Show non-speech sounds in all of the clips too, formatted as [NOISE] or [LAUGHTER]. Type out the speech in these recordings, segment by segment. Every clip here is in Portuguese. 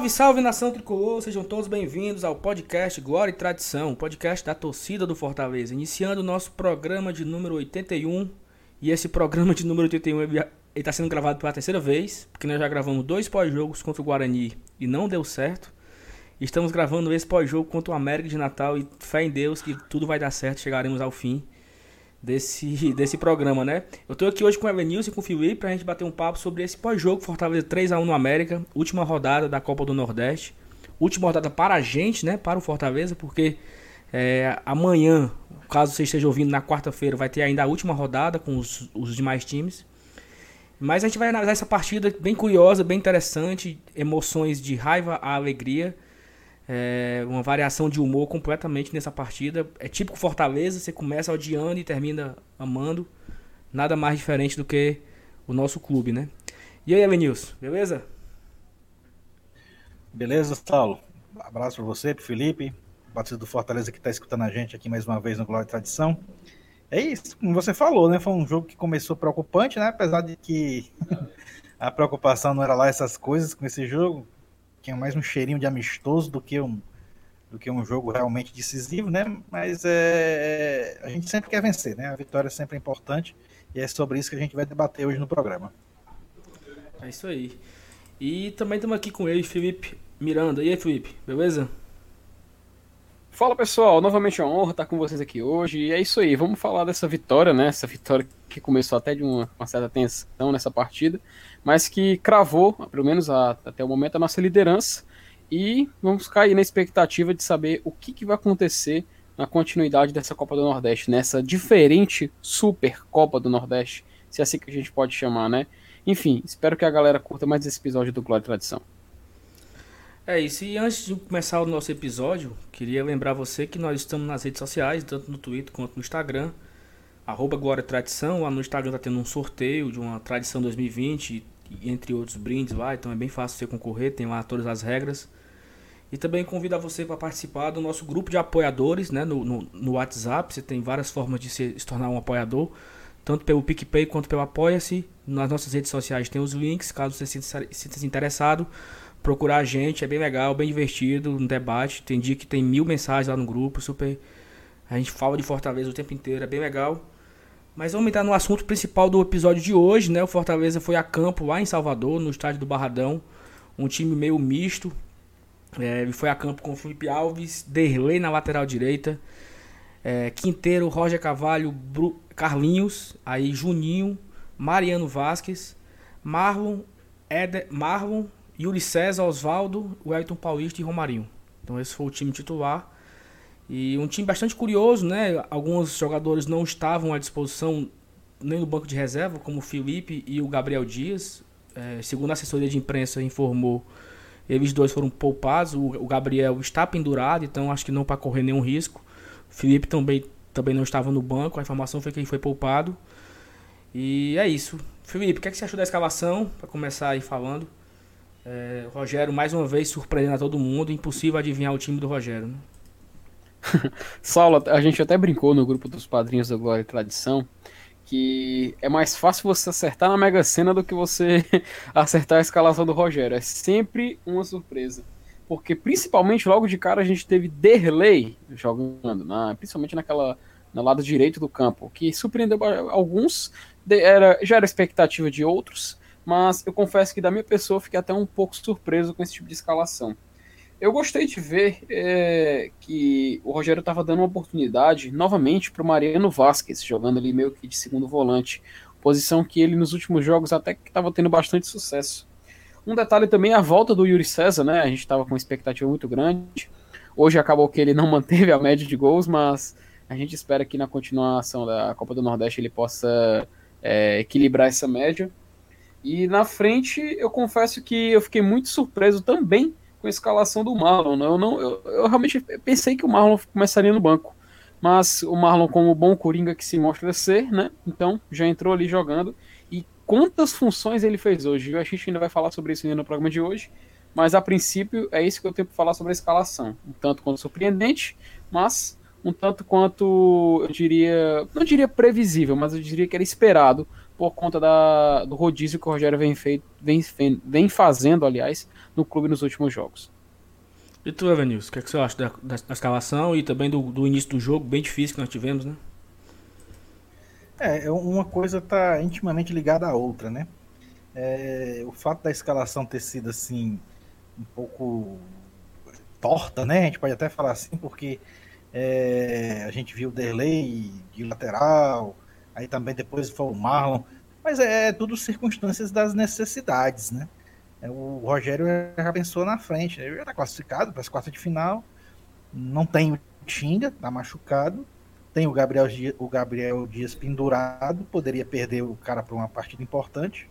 Salve, salve nação tricolor, sejam todos bem-vindos ao podcast Glória e Tradição, podcast da torcida do Fortaleza. Iniciando o nosso programa de número 81. E esse programa de número 81 ele está sendo gravado pela terceira vez, porque nós já gravamos dois pós-jogos contra o Guarani e não deu certo. Estamos gravando esse pós-jogo contra o América de Natal e fé em Deus que tudo vai dar certo, chegaremos ao fim desse, [LAUGHS] desse programa, né? Eu tô aqui hoje com o Evanilson e com o Felipe pra gente bater um papo sobre esse pós-jogo Fortaleza 3x1 no América, última rodada da Copa do Nordeste. Última rodada para a gente, né? Para o Fortaleza, porque é, amanhã, caso você esteja ouvindo na quarta-feira, vai ter ainda a última rodada com os, os demais times. Mas a gente vai analisar essa partida bem curiosa, bem interessante, emoções de raiva a alegria. É uma variação de humor completamente nessa partida. É típico Fortaleza, você começa odiando e termina amando. Nada mais diferente do que o nosso clube, né? E aí, Elenilson, beleza? Beleza, Saulo. abraço para você, pro Felipe, batida do Fortaleza que está escutando a gente aqui mais uma vez no Glória e Tradição. É isso, como você falou, né? Foi um jogo que começou preocupante, né? Apesar de que [LAUGHS] a preocupação não era lá essas coisas com esse jogo tinha mais um cheirinho de amistoso do que um, do que um jogo realmente decisivo, né? Mas é, a gente sempre quer vencer, né? A vitória é sempre importante e é sobre isso que a gente vai debater hoje no programa. É isso aí. E também estamos aqui com ele, Felipe Miranda. E aí, Felipe, beleza? Fala pessoal, novamente é uma honra estar com vocês aqui hoje. E é isso aí, vamos falar dessa vitória, né? Essa vitória que começou até de uma, uma certa tensão nessa partida mas que cravou, pelo menos a, até o momento, a nossa liderança. E vamos cair na expectativa de saber o que, que vai acontecer na continuidade dessa Copa do Nordeste, nessa diferente Super Copa do Nordeste, se é assim que a gente pode chamar, né? Enfim, espero que a galera curta mais esse episódio do Glória e Tradição. É isso, e antes de começar o nosso episódio, queria lembrar você que nós estamos nas redes sociais, tanto no Twitter quanto no Instagram, arroba Glória Tradição, lá no Instagram tá tendo um sorteio de uma Tradição 2020, entre outros brindes lá, então é bem fácil você concorrer, tem lá todas as regras. E também convido a você para participar do nosso grupo de apoiadores né, no, no, no WhatsApp. Você tem várias formas de se, se, tornar um apoiador, tanto pelo PicPay quanto pelo Apoia-se. Nas nossas redes sociais tem os links, caso você se sinta interessado. Procurar a gente, é bem legal, bem divertido, um debate. Tem dia que tem mil mensagens lá no grupo, super. A gente fala de Fortaleza o tempo inteiro, é bem legal. Mas vamos entrar no assunto principal do episódio de hoje, né? O Fortaleza foi a campo lá em Salvador, no estádio do Barradão. Um time meio misto. É, foi a campo com Felipe Alves, Derlei na lateral direita, é, Quinteiro, Roger Cavalho, Bru Carlinhos, aí Juninho, Mariano Vasquez, Marlon, Eder, Marlon, Yuri César, Osvaldo, Wellington Paulista e Romarinho. Então esse foi o time titular. E um time bastante curioso, né? Alguns jogadores não estavam à disposição nem no banco de reserva, como o Felipe e o Gabriel Dias. É, segundo a assessoria de imprensa informou, eles dois foram poupados. O, o Gabriel está pendurado, então acho que não para correr nenhum risco. O Felipe também, também não estava no banco, a informação foi que ele foi poupado. E é isso. Felipe, o que, é que você achou da escalação? Para começar aí falando. É, Rogério mais uma vez surpreendendo a todo mundo. Impossível adivinhar o time do Rogério. Né? [LAUGHS] Saulo, a gente até brincou no grupo dos padrinhos da Glória e Tradição que é mais fácil você acertar na Mega Sena do que você [LAUGHS] acertar a escalação do Rogério. É sempre uma surpresa. Porque principalmente logo de cara a gente teve Derley jogando, na, principalmente naquela no lado direito do campo, que surpreendeu alguns, era, já era expectativa de outros, mas eu confesso que da minha pessoa fiquei até um pouco surpreso com esse tipo de escalação. Eu gostei de ver é, que o Rogério estava dando uma oportunidade novamente para o Mariano Vasquez, jogando ali meio que de segundo volante, posição que ele nos últimos jogos até que estava tendo bastante sucesso. Um detalhe também é a volta do Yuri César, né? A gente estava com uma expectativa muito grande. Hoje acabou que ele não [LAUGHS] manteve a média de gols, mas a gente espera que na continuação da Copa do Nordeste ele possa é, equilibrar essa média. E na frente, eu confesso que eu fiquei muito surpreso também com a escalação do Marlon. Né? Eu, não, eu, eu, realmente pensei que o Marlon começaria no banco. Mas o Marlon, como bom Coringa que se mostra ser, né? Então já entrou ali jogando. E quantas funções ele fez hoje? A gente ainda vai falar sobre isso no programa de hoje. Mas a princípio é isso que eu tenho para falar sobre a escalação. Um tanto quanto surpreendente, mas um tanto quanto, eu diria, não diria previsível, mas eu diria que era esperado por conta da, do rodízio que o Rogério vem, feito, vem, vem fazendo, aliás, no clube nos últimos jogos. E tu, Evanilson, o que, é que você acha da, da, da escalação e também do, do, início do jogo, bem difícil que nós tivemos, né? É, é uma coisa está intimamente ligada à outra, né? É, o fato da escalação ter sido assim, um pouco torta, né? A gente pode até falar assim, porque é, a gente viu o Derlei de lateral, aí também depois foi o Marlon, mas é, é tudo circunstâncias das necessidades, né? É, o Rogério já pensou na frente, né? ele já está classificado para as quartas de final, não tem o Tinga, tá machucado, tem o Gabriel, o Gabriel Dias pendurado, poderia perder o cara para uma partida importante,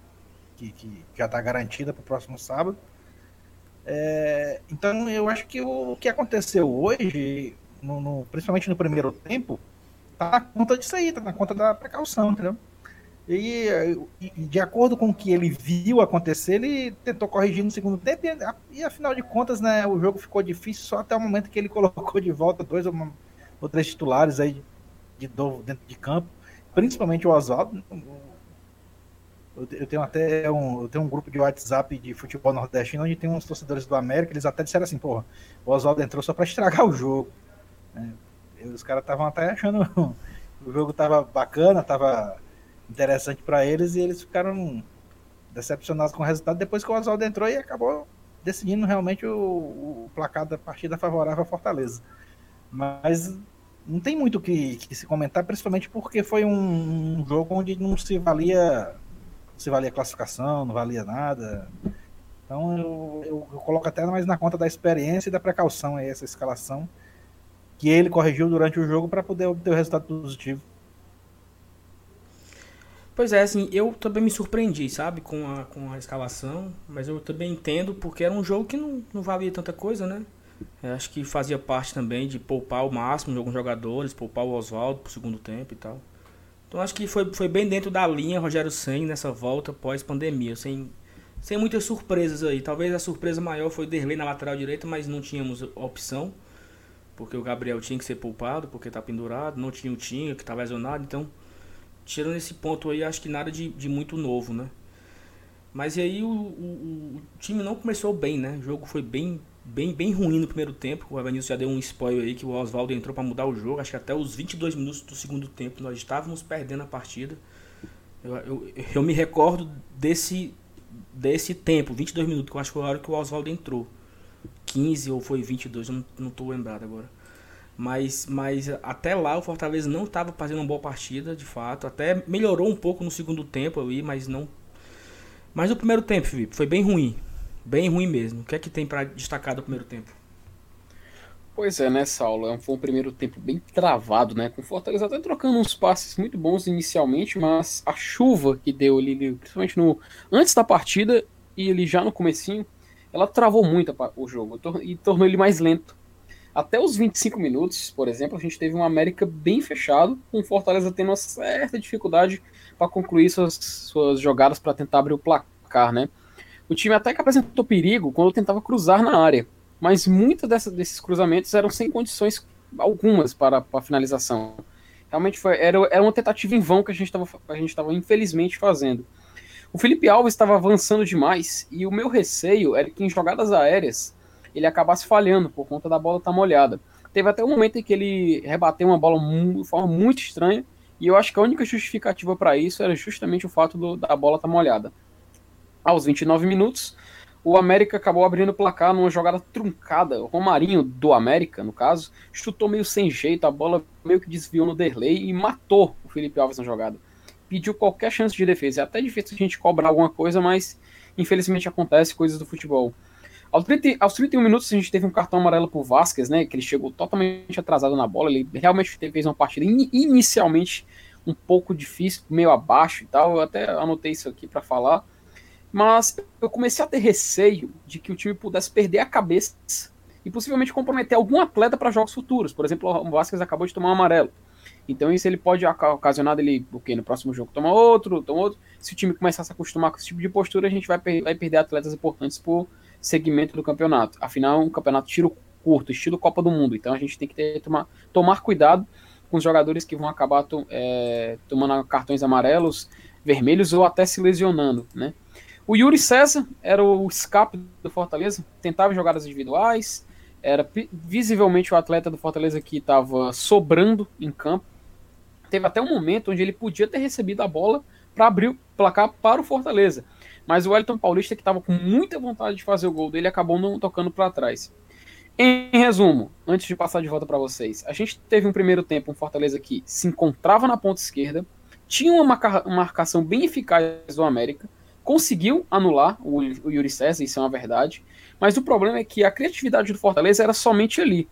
que, que já está garantida para o próximo sábado. É, então eu acho que o, o que aconteceu hoje, no, no, principalmente no primeiro tempo, tá na conta disso aí, tá na conta da precaução, entendeu? E, e, de acordo com o que ele viu acontecer, ele tentou corrigir no segundo tempo e, e, afinal de contas, né, o jogo ficou difícil só até o momento que ele [LAUGHS] colocou de volta dois ou, uma, ou três titulares aí de novo dentro de campo, principalmente o Oswaldo. Eu tenho até um, eu tenho um grupo de WhatsApp de futebol nordestino onde tem uns torcedores do América, eles até disseram assim, porra, o Oswaldo entrou só para estragar o jogo. É, os caras estavam até achando [LAUGHS] o jogo tava bacana, tava interessante para eles e eles ficaram decepcionados com o resultado depois que o Oswaldo entrou e acabou decidindo realmente o, o placar da partida favorável à Fortaleza. Mas não tem muito o que, que, se comentar, principalmente porque foi um, um, jogo onde não se valia se valia classificação, não valia nada. Então eu, eu, eu, coloco até mais na conta da experiência e da precaução aí, essa escalação que ele corrigiu durante o jogo para poder obter o resultado positivo. Pois é, assim, eu também me surpreendi, sabe, com a, com a escalação, mas eu também entendo porque era um jogo que não, não valia tanta coisa, né? Eu acho que fazia parte também de poupar o máximo de alguns jogadores, poupar o Oswaldo pro segundo tempo e tal. Então acho que foi, foi bem dentro da linha Rogério Sen nessa volta pós-pandemia, sem, sem muitas surpresas aí. Talvez a surpresa maior foi o Derlei na lateral direita, mas não tínhamos opção, porque o Gabriel tinha que ser poupado, porque tá pendurado, não tinha o Tinha, que estava lesionado, então tirando esse ponto aí, acho que nada de, de muito novo, né? Mas e aí o, o, o, time não começou bem, né? O jogo foi bem, bem, bem ruim no primeiro tempo. O Evanilson já deu um spoiler aí que o Oswaldo entrou para mudar o jogo. Acho que até os 22 minutos do segundo tempo nós estávamos perdendo a partida. Eu, eu, eu me recordo desse, desse tempo, 22 minutos, que eu acho que foi a hora que o Oswaldo entrou. 15 ou foi 22, eu não, tô lembrado agora. Mas, mas até lá o Fortaleza não estava fazendo uma boa partida, de fato. Até melhorou um pouco no segundo tempo ali, mas não. Mas o primeiro tempo, Felipe, foi bem ruim. Bem ruim mesmo. O que é que tem para destacar do primeiro tempo? Pois é, né, Saulo? É foi um primeiro tempo bem travado, né? Com o Fortaleza até trocando uns passes muito bons inicialmente, mas a chuva que deu ali, principalmente no antes da partida e ele já no comecinho, ela travou muito o jogo e tornou ele mais lento. Até os 25 minutos, por exemplo, a gente teve um América bem fechado, com o Fortaleza tendo uma certa dificuldade para concluir suas, suas jogadas para tentar abrir o placar, né? O time até que apresentou perigo quando tentava cruzar na área, mas muitos desses cruzamentos eram sem condições algumas para, para finalização. Realmente foi, era, era uma tentativa em vão que a gente estava infelizmente fazendo. O Felipe Alves estava avançando demais e o meu receio era que em jogadas aéreas ele acabasse falhando por conta da bola estar tá molhada. Teve até um momento em que ele rebateu uma bola de forma muito estranha, e eu acho que a única justificativa para isso era justamente o fato do, da bola estar tá molhada. Aos 29 minutos, o América acabou abrindo o placar numa jogada truncada. O Romarinho, do América, no caso, chutou meio sem jeito, a bola meio que desviou no Derlei e matou o Felipe Alves na jogada. Pediu qualquer chance de defesa. É até difícil a gente cobrar alguma coisa, mas infelizmente acontece coisas do futebol. Aos, 30, aos 31 minutos a gente teve um cartão amarelo pro Vasquez, né? Que ele chegou totalmente atrasado na bola. Ele realmente fez uma partida in, inicialmente um pouco difícil, meio abaixo e tal. Eu até anotei isso aqui para falar. Mas eu comecei a ter receio de que o time pudesse perder a cabeça e possivelmente comprometer algum atleta para jogos futuros. Por exemplo, o Vasquez acabou de tomar um amarelo. Então isso ele pode ocasionar ele, porque no próximo jogo toma outro, toma outro. Se o time começar a se acostumar com esse tipo de postura, a gente vai, vai perder atletas importantes por segmento do campeonato. Afinal, é um campeonato tiro curto, estilo Copa do Mundo. Então a gente tem que ter, tomar, tomar cuidado com os jogadores que vão acabar to, é, tomando cartões amarelos, vermelhos ou até se lesionando, né? O Yuri César era o escape do Fortaleza, tentava jogadas individuais, era visivelmente o atleta do Fortaleza que estava sobrando em campo. Teve até um momento onde ele podia ter recebido a bola para abrir o placar para o Fortaleza. Mas o Wellington Paulista, que estava com muita vontade de fazer o gol dele, acabou não tocando para trás. Em resumo, antes de passar de volta para vocês, a gente teve um primeiro tempo, um Fortaleza que se encontrava na ponta esquerda, tinha uma marcação bem eficaz do América, conseguiu anular o, o Yuri César, isso é uma verdade, mas o problema é que a criatividade do Fortaleza era somente ali.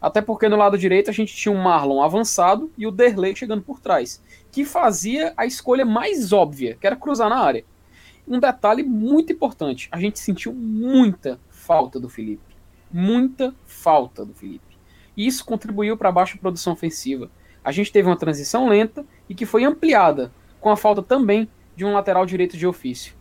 Até porque no lado direito a gente tinha o Marlon avançado e o Derlei chegando por trás, que fazia a escolha mais óbvia, que era cruzar na área. Um detalhe muito importante, a gente sentiu muita falta do Felipe. Muita falta do Felipe. E isso contribuiu para a baixa produção ofensiva. A gente teve uma transição lenta e que foi ampliada com a falta também de um lateral direito de ofício.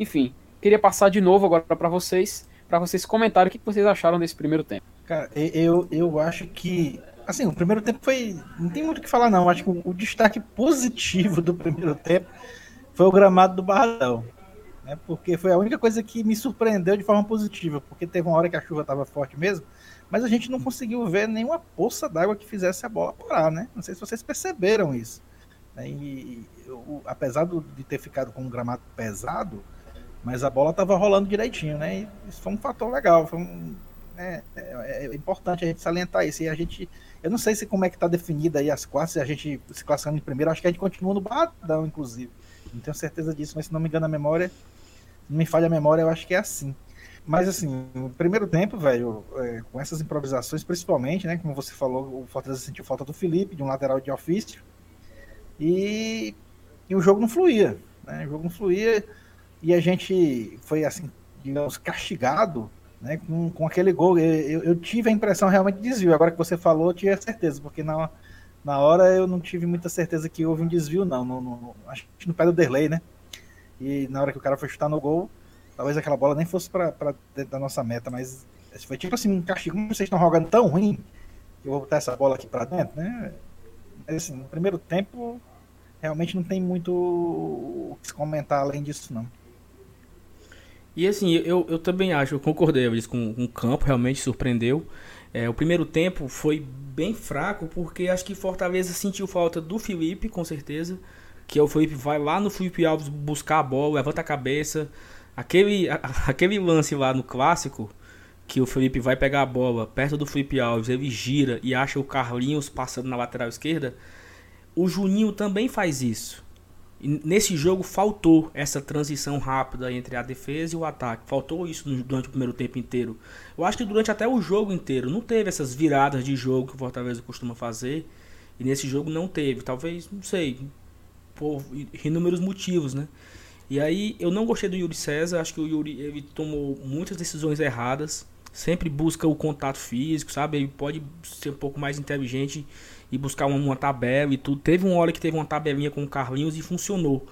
Enfim, queria passar de novo agora para vocês, para vocês comentarem o que vocês acharam desse primeiro tempo. Cara, eu, eu acho que. Assim, o primeiro tempo foi. Não tem muito o que falar, não. Acho que o, destaque positivo do primeiro tempo foi o gramado do Barradão. Né, porque foi a única coisa que me surpreendeu de forma positiva. Porque teve uma hora que a chuva estava forte mesmo, mas a gente não conseguiu ver nenhuma poça d'água que fizesse a bola parar, né? Não sei se vocês perceberam isso. Né, e, eu, apesar de ter ficado com um gramado pesado, mas a bola estava rolando direitinho, né? E isso foi um fator legal, foi um, é, é, é, importante a gente salientar isso. E a gente, eu não sei se como é que está definida aí as classes, a gente se classificando em primeiro, acho que a gente continua no Badão, inclusive. Não tenho certeza disso, mas se não me engano a memória, não me falha a memória, eu acho que é assim. Mas assim, no primeiro tempo, velho, é, com essas improvisações, principalmente, né? Como você falou, o Fortaleza sentiu falta do Felipe, de um lateral de ofício. E, e o jogo não fluía. Né? O jogo não fluía e a gente foi assim, digamos, castigado né, com, com aquele gol. Eu, eu tive a impressão realmente de desvio. Agora que você falou, eu tive certeza, porque na, na hora eu não tive muita certeza que houve um desvio, não. no, no, acho que no pé do Derlei, né? E na hora que o cara foi chutar no gol, talvez aquela bola nem fosse para dentro da nossa meta, mas foi tipo assim, um castigo. Como vocês estão jogando tão ruim, que eu vou botar essa bola aqui para dentro, né? Mas, assim, no primeiro tempo, realmente não tem muito o que se comentar além disso, não. E assim, eu, eu também acho, eu concordei isso com, com o campo, realmente surpreendeu. É, o primeiro tempo foi bem fraco, porque acho que Fortaleza sentiu falta do Felipe, com certeza. Que é o Felipe vai lá no Felipe Alves buscar a bola, levanta a cabeça. Aquele, a, aquele lance lá no clássico, que o Felipe vai pegar a bola perto do Felipe Alves, ele gira e acha o Carlinhos passando na lateral esquerda. O Juninho também faz isso. E nesse jogo faltou essa transição rápida entre a defesa e o ataque. Faltou isso durante o primeiro tempo inteiro. Eu acho que durante até o jogo inteiro não teve essas viradas de jogo que o Fortaleza costuma fazer. E nesse jogo não teve. Talvez, não sei, por inúmeros motivos, né? E aí eu não gostei do Yuri César. Acho que o Yuri ele tomou muitas decisões erradas. Sempre busca o contato físico, sabe? Ele pode ser um pouco mais inteligente e buscar uma, uma tabela e tudo. Teve uma hora que teve uma tabelinha com o Carlinhos e funcionou.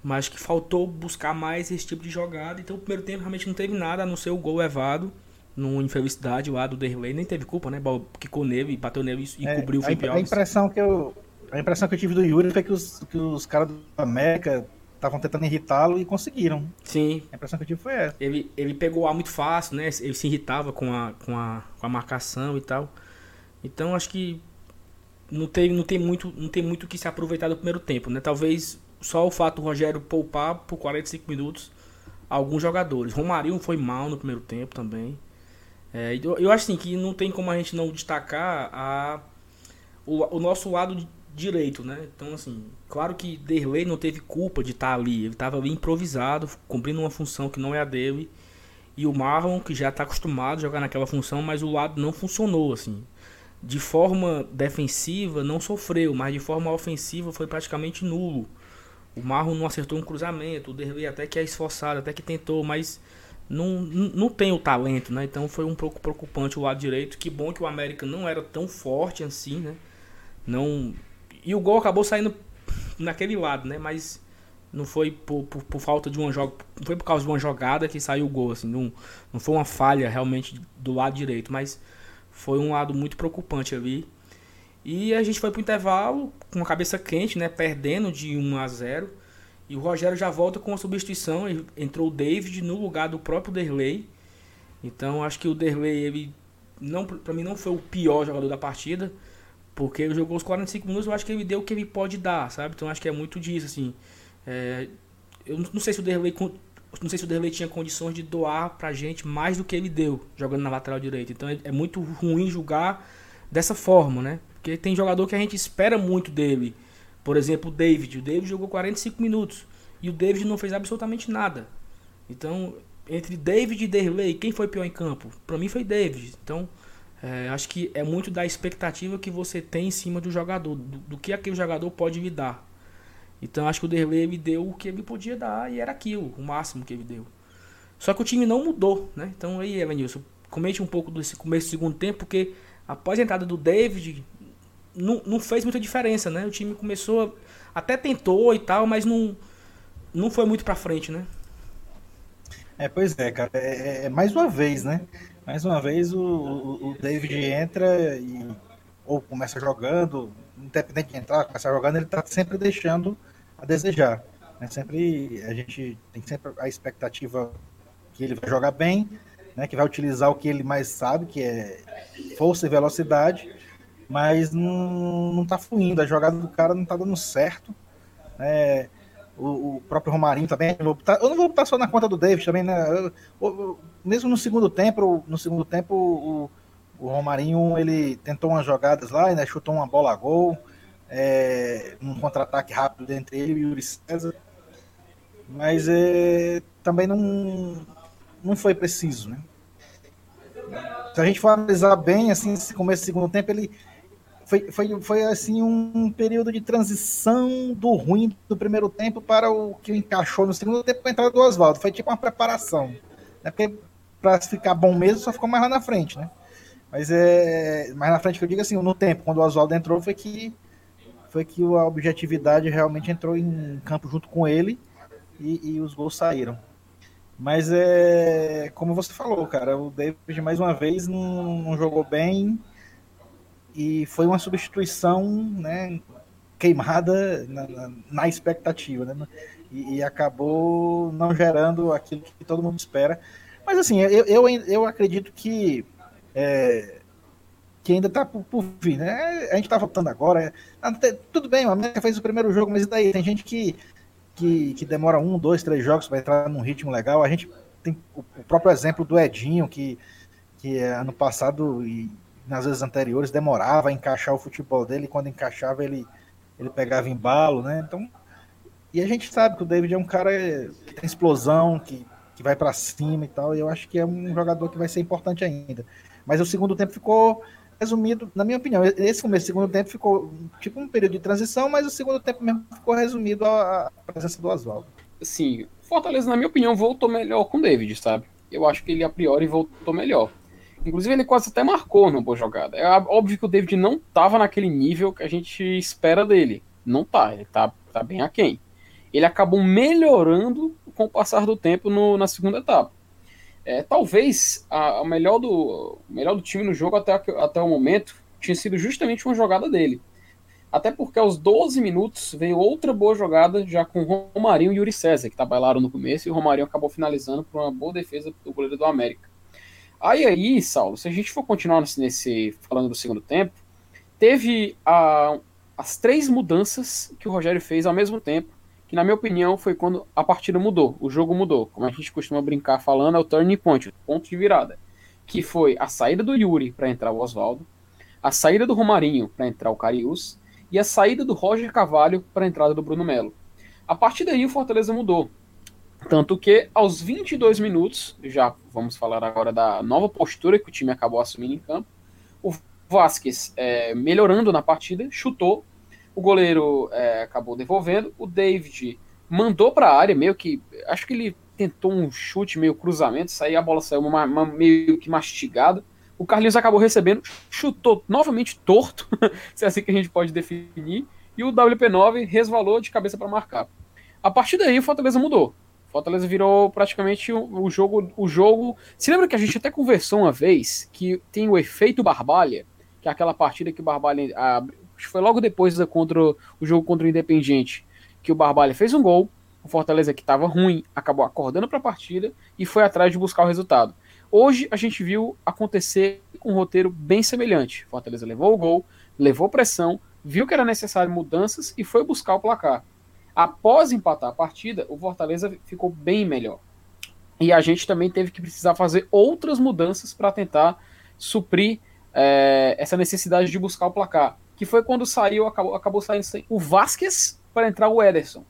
Mas que faltou buscar mais esse tipo de jogada. Então o primeiro tempo realmente não teve nada a não ser o gol levado. Numa infelicidade lá do Derlei, nem teve culpa, né? Quicou nele, bateu nele e é, cobriu o Felipe a, a impressão que eu A impressão que eu tive do Yuri foi que os, que os caras do América estavam tentando irritá-lo e conseguiram. Sim. A impressão que eu tive foi essa. Ele, ele pegou o ar muito fácil, né? Ele se irritava com a, com, a, com a marcação e tal. Então acho que não tem, não tem muito não tem muito que se aproveitar do primeiro tempo, né? Talvez só o fato do Rogério poupar por 45 minutos alguns jogadores. Romarinho foi mal no primeiro tempo também. É, eu, eu, acho assim que não tem como a gente não destacar a, o, o nosso lado direito, né? Então, assim, claro que Derlei não teve culpa de estar ali. Ele estava ali improvisado, cumprindo uma função que não é a dele. E o Marlon, que já está acostumado a jogar naquela função, mas o lado não funcionou, assim de forma defensiva não sofreu, mas de forma ofensiva foi praticamente nulo. O Marro não acertou um cruzamento, o Derlei até que é esforçado, até que tentou, mas não, não tem o talento, né? Então foi um pouco preocupante o lado direito. Que bom que o América não era tão forte assim, né? Não e o gol acabou saindo naquele lado, né? Mas não foi por, por, por falta de uma jogada, foi por causa de uma jogada que saiu o gol, assim, não, não foi uma falha realmente do lado direito, mas foi um lado muito preocupante ali. E a gente foi pro intervalo com a cabeça quente, né? Perdendo de 1 a 0. E o Rogério já volta com a substituição, entrou o David no lugar do próprio Derlei. Então acho que o Derlei, ele não para mim não foi o pior jogador da partida, porque ele jogou os 45 minutos, eu acho que ele deu o que ele pode dar, sabe? Então acho que é muito disso assim. É, eu não sei se o Derlei não sei se o tinha condições de doar pra gente mais do que ele deu jogando na lateral direita. Então é, é muito ruim julgar dessa forma, né? Porque tem jogador que a gente espera muito dele. Por exemplo, o David. O David jogou 45 minutos e o David não fez absolutamente nada. Então, entre David e Derlei, quem foi pior em campo? Para mim foi David. Então, é, acho que é muito da expectativa que você tem em cima do jogador, do, do que aquele jogador pode lhe dar. Então, acho que o Derlei me deu o que ele podia dar e era aquilo, o máximo que ele deu. Só que o time não mudou, né? Então, aí, Evanilson, comente um pouco desse começo do segundo tempo, porque após a entrada do David, não, não fez muita diferença, né? O time começou, até tentou e tal, mas não, não foi muito pra frente, né? É, pois é, cara. É, é, é mais uma vez, né? Mais uma vez o, o, David entra e ou começa jogando, independente de entrar, começa jogando, ele tá sempre deixando a desejar. Né? Sempre a gente tem sempre a expectativa que ele vai jogar bem, né? Que vai utilizar o que ele mais sabe, que é força e velocidade mas não, não tá fluindo, a jogada do cara não tá dando certo. É, o, o, próprio Romarinho também. Eu, eu, não vou botar só na conta do David também, né? Eu, eu, mesmo no segundo tempo, no segundo tempo, o, o Romarinho ele tentou umas jogadas lá, né? Chutou uma bola a gol, é, um contra-ataque rápido entre ele e o Yuri César. Mas é, também não, não foi preciso, né? Se a gente for analisar bem, assim, esse começo do segundo tempo, ele foi, foi, foi assim um período de transição do ruim do primeiro tempo para o que encaixou no segundo tempo com a entrada do Oswaldo. Foi tipo uma preparação. Né? Porque para ficar bom mesmo só ficou mais lá na frente, né? Mas é mais na frente que eu digo assim, no tempo, quando o Oswaldo entrou, foi que foi que a objetividade realmente entrou em campo junto com ele e, e os gols saíram. Mas é como você falou, cara, o David mais uma vez não, não jogou bem e foi uma substituição né, queimada na, na, na expectativa, né? E, e, acabou não gerando aquilo que todo mundo espera. Mas assim, eu, eu, eu acredito que, é, que ainda está por, por, vir. Né? A gente está voltando agora. É, tudo bem, o América fez o primeiro jogo, mas e daí? Tem gente que, que, que demora um, dois, três jogos para entrar num ritmo legal. A gente tem o, o próprio exemplo do Edinho, que, que é ano passado e nas vezes anteriores demorava a encaixar o futebol dele, quando encaixava ele, ele pegava embalo, né? Então, e a gente sabe que o David é um cara que tem explosão, que, que vai para cima e tal, e eu acho que é um jogador que vai ser importante ainda. Mas o segundo tempo ficou resumido, na minha opinião, esse começo do segundo tempo ficou tipo um período de transição, mas o segundo tempo mesmo ficou resumido à presença do Oswaldo. Sim, Fortaleza, na minha opinião, voltou melhor com o David, sabe? Eu acho que ele a priori voltou melhor. Inclusive, ele quase até marcou numa boa jogada. É óbvio que o David não estava naquele nível que a gente espera dele. Não tá, ele tá, tá bem aquém. Ele acabou melhorando com o passar do tempo no, na segunda etapa. É, talvez a, a, melhor do, melhor do time no jogo até, até o momento tinha sido justamente uma jogada dele. Até porque aos 12 minutos veio outra boa jogada já com o Romarinho e Yuri César, que trabalharam no começo, e o Romarinho acabou finalizando por uma boa defesa do goleiro do América. Aí aí, Saulo, se a gente for continuar nesse, falando do segundo tempo, teve a, as três mudanças que o Rogério fez ao mesmo tempo, que na minha opinião foi quando a partida mudou, o jogo mudou. Como a gente costuma brincar falando, é o turning point, o ponto de virada. Que foi a saída do Yuri para entrar o Oswaldo, a saída do Romarinho para entrar o Carius e a saída do Roger Cavalho para a entrada do Bruno Melo. A partir daí o Fortaleza mudou. Tanto que, aos 22 minutos, já vamos falar agora da nova postura que o time acabou assumindo em campo, o Vasquez, é, melhorando na partida, chutou, o goleiro é, acabou devolvendo, o David mandou para a área, meio que, acho que ele tentou um chute meio cruzamento, sair a bola saiu uma, uma, meio que mastigada, o Carlinhos acabou recebendo, chutou novamente torto, [LAUGHS] se é assim que a gente pode definir, e o WP9 resvalou de cabeça para marcar. A partir daí o Fortaleza mudou. Fortaleza virou praticamente o, jogo. O jogo. Se lembra que a gente até conversou uma vez que tem o efeito Barbalha, que é aquela partida que o Barbalha. A, foi logo depois da contra o jogo contra o Independiente, que o Barbalha fez um gol, O Fortaleza que estava ruim acabou acordando para a partida e foi atrás de buscar o resultado. Hoje a gente viu acontecer um roteiro bem semelhante. Fortaleza levou o gol, levou pressão, viu que era necessário mudanças e foi buscar o placar. Após empatar a partida, o Fortaleza ficou bem melhor. E a gente também teve que precisar fazer outras mudanças para tentar suprir é, essa necessidade de buscar o placar. Que foi quando saiu, acabou, acabou saindo o Vasquez para entrar o Ederson.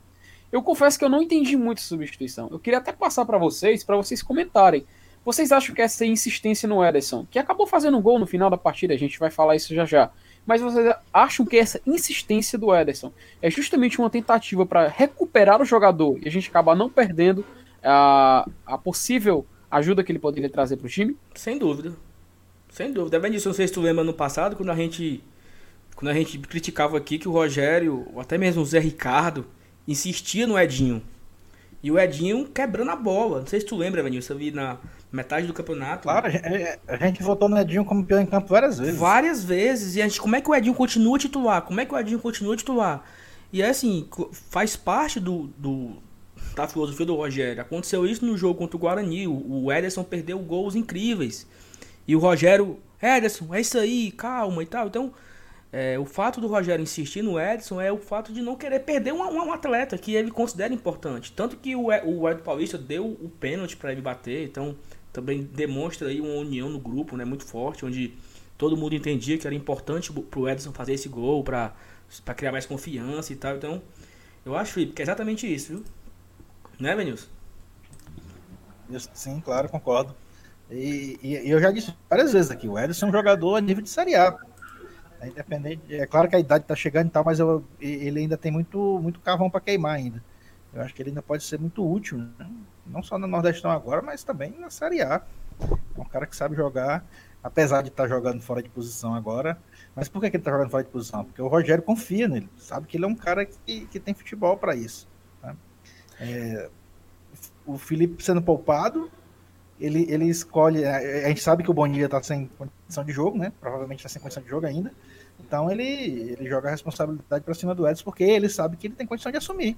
Eu confesso que eu não entendi muito essa substituição. Eu queria até passar para vocês, para vocês comentarem. Vocês acham que essa insistência no Ederson, que acabou fazendo um gol no final da partida, a gente vai falar isso já já, mas vocês acham que essa insistência do Ederson é justamente uma tentativa para recuperar o jogador e a gente acabar não perdendo a, a possível ajuda que ele poderia trazer para o time? Sem dúvida. Sem dúvida. É bem disso, não sei se tu lembra no passado, quando a gente quando a gente criticava aqui que o Rogério, ou até mesmo o Zé Ricardo, insistia no Edinho. E o Edinho quebrando a bola. Não sei se tu lembra, Vanilson, eu vi na metade do campeonato. Claro, a gente votou no Edinho como pior em campo várias vezes. Várias vezes. E a gente, como é que o Edinho continua titular? Como é que o Edinho continua titular? E é assim, faz parte do, do da filosofia do Rogério. Aconteceu isso no jogo contra o Guarani. O, o Ederson perdeu gols incríveis. E o Rogério, Ederson, é isso aí, calma e tal. Então, é, o fato do Rogério insistir no Edson é o fato de não querer perder um, um, atleta que ele considera importante. Tanto que o, o Ed Paulista deu o pênalti para ele bater, então também demonstra aí uma união no grupo né, muito forte, onde todo mundo entendia que era importante pro Edson fazer esse gol, para criar mais confiança e tal. Então, eu acho, Felipe, que é exatamente isso, viu? Né, Venilson? Sim, claro, concordo. E, e, eu já disse várias vezes aqui, o Edson é um jogador a nível de Série A. É independente, é claro que a idade está chegando e tal, mas eu, ele ainda tem muito, muito carvão para queimar ainda. Eu acho que ele ainda pode ser muito útil, né? não só no Nordestão agora, mas também na Série A. É um cara que sabe jogar, apesar de estar tá jogando fora de posição agora. Mas por que, que ele está jogando fora de posição? Porque o Rogério confia nele, sabe que ele é um cara que, que tem futebol para isso. Né? É, o Felipe sendo poupado, ele, ele escolhe. A gente sabe que o Bonilha está sem condição de jogo, né? Provavelmente está sem condição de jogo ainda. Então ele, ele joga a responsabilidade para cima do Edson porque ele sabe que ele tem condição de assumir.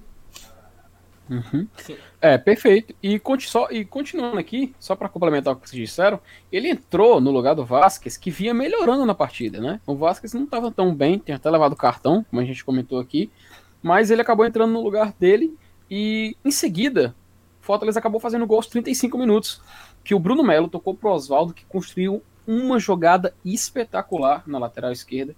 Uhum. É, perfeito. E, só, e continuando aqui, só para complementar o que vocês disseram, ele entrou no lugar do Vasquez, que vinha melhorando na partida, né? O Vasquez não estava tão bem, tinha até levado cartão, como a gente comentou aqui, mas ele acabou entrando no lugar dele e em seguida, Fortaleza acabou fazendo gol aos 35 minutos que o Bruno Melo tocou pro Oswaldo, que construiu uma jogada espetacular na lateral esquerda.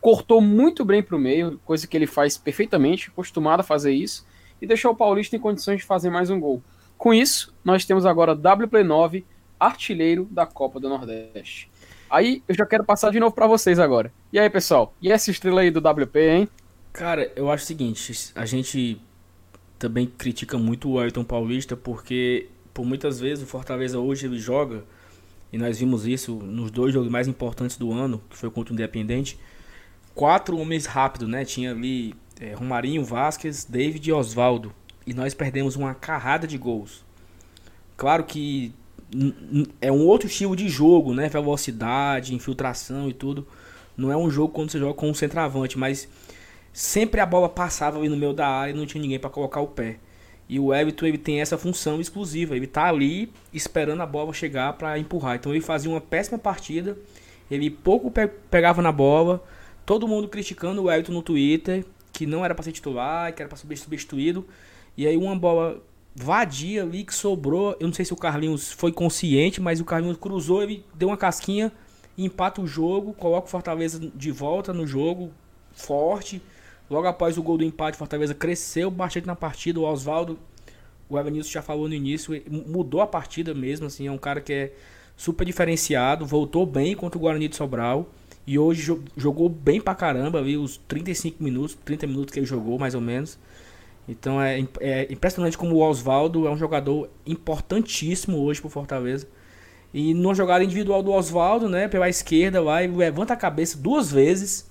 Cortou muito bem para o meio, coisa que ele faz perfeitamente, acostumado a fazer isso, e deixou o Paulista em condições de fazer mais um gol. Com isso, nós temos agora WP9, artilheiro da Copa do Nordeste. Aí eu já quero passar de novo para vocês agora. E aí, pessoal? E essa estrela aí do WP, hein? Cara, eu acho o seguinte, a gente também critica muito o Ayrton Paulista porque por muitas vezes o Fortaleza hoje ele joga, e nós vimos isso nos dois jogos mais importantes do ano, que foi contra o Independente, quatro homens rápidos, né? Tinha ali é, Romarinho, Vasquez, David e Oswaldo. E nós perdemos uma carrada de gols. Claro que é um outro estilo de jogo, né? Velocidade, infiltração e tudo. Não é um jogo quando você joga com um centroavante, mas sempre a bola passava ali no meio da área e não tinha ninguém para colocar o pé. E o Everton ele tem essa função exclusiva. Ele tá ali esperando a bola chegar para empurrar. Então ele fazia uma péssima partida. Ele pouco pe pegava na bola. Todo mundo criticando o Everton no Twitter, que não era para ser titular, que era para ser substituído. E aí uma bola vadia ali que sobrou. Eu não sei se o Carlinhos foi consciente, mas o Carlinhos cruzou, ele deu uma casquinha, empata o jogo, coloca o Fortaleza de volta no jogo, forte. Logo após o gol do empate, Fortaleza cresceu bastante na partida. O Oswaldo, o Evanilson já falou no início, mudou a partida mesmo. Assim, é um cara que é super diferenciado, voltou bem contra o Guarani de Sobral. E hoje jogou bem pra caramba, vi os 35 minutos, 30 minutos que ele jogou, mais ou menos. Então é, é impressionante como o Oswaldo é um jogador importantíssimo hoje pro Fortaleza. E numa jogada individual do Oswaldo, né, pela esquerda, vai, levanta a cabeça duas vezes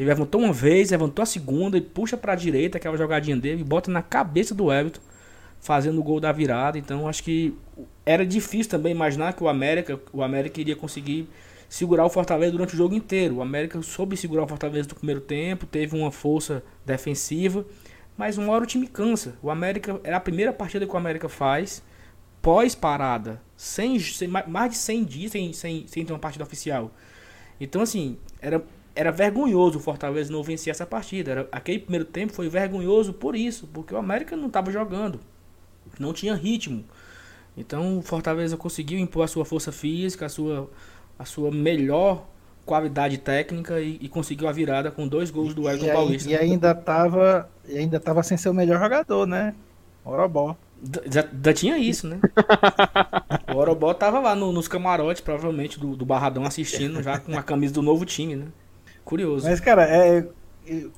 ele levantou uma vez, levantou a segunda e puxa para a direita, aquela jogadinha dele, e bota na cabeça do Everton, fazendo o gol da virada. Então acho que era difícil também imaginar que o América, o América iria conseguir segurar o Fortaleza durante o jogo inteiro. O América soube segurar o Fortaleza no primeiro tempo, teve uma força defensiva, mas uma hora o time cansa. O América é a primeira partida que o América faz pós-parada, sem, sem, mais de 100 dias sem, sem, sem ter uma partida oficial. Então, assim, era, era vergonhoso o Fortaleza não vencer essa partida. Era, aquele primeiro tempo foi vergonhoso por isso, porque o América não estava jogando, não tinha ritmo. Então, o Fortaleza conseguiu impor a sua força física, a sua, a sua melhor qualidade técnica e, e conseguiu a virada com dois gols do Elton Paulista. E ainda estava ainda tava sem ser o melhor jogador, né? Orobó. Já, já tinha isso, né? [LAUGHS] o Orobó tava lá no, nos camarotes, provavelmente, do, do Barradão assistindo, já com a camisa do novo time, né? Curioso. Mas, cara, é,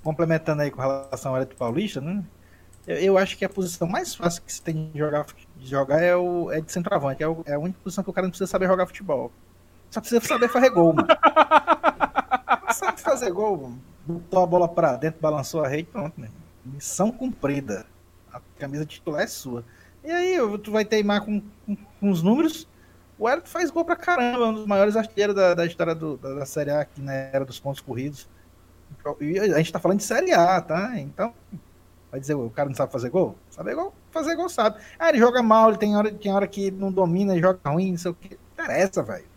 complementando aí com relação ao Elton Paulista, né? Eu, eu, acho que a posição mais fácil que se tem de jogar, de jogar é, o, é de centroavante. É, o, é a única posição que o cara não precisa saber jogar futebol. Só precisa saber fazer gol, mano. [LAUGHS] sabe fazer gol, mano. Botou a bola pra dentro, balançou a rede, pronto, né? Missão cumprida a camisa titular é sua. E aí, tu vai teimar com, com, com os números. O Everton faz gol pra caramba, um dos maiores artilheiros da, da história do, da, da, Série A aqui na era dos pontos corridos. E a gente tá falando de Série A, tá? Então, vai dizer, o cara não sabe fazer gol? Saber gol, fazer gol sabe. Ah, ele joga mal, ele tem hora, tem hora que não domina, joga ruim, não sei o que. Interessa, velho.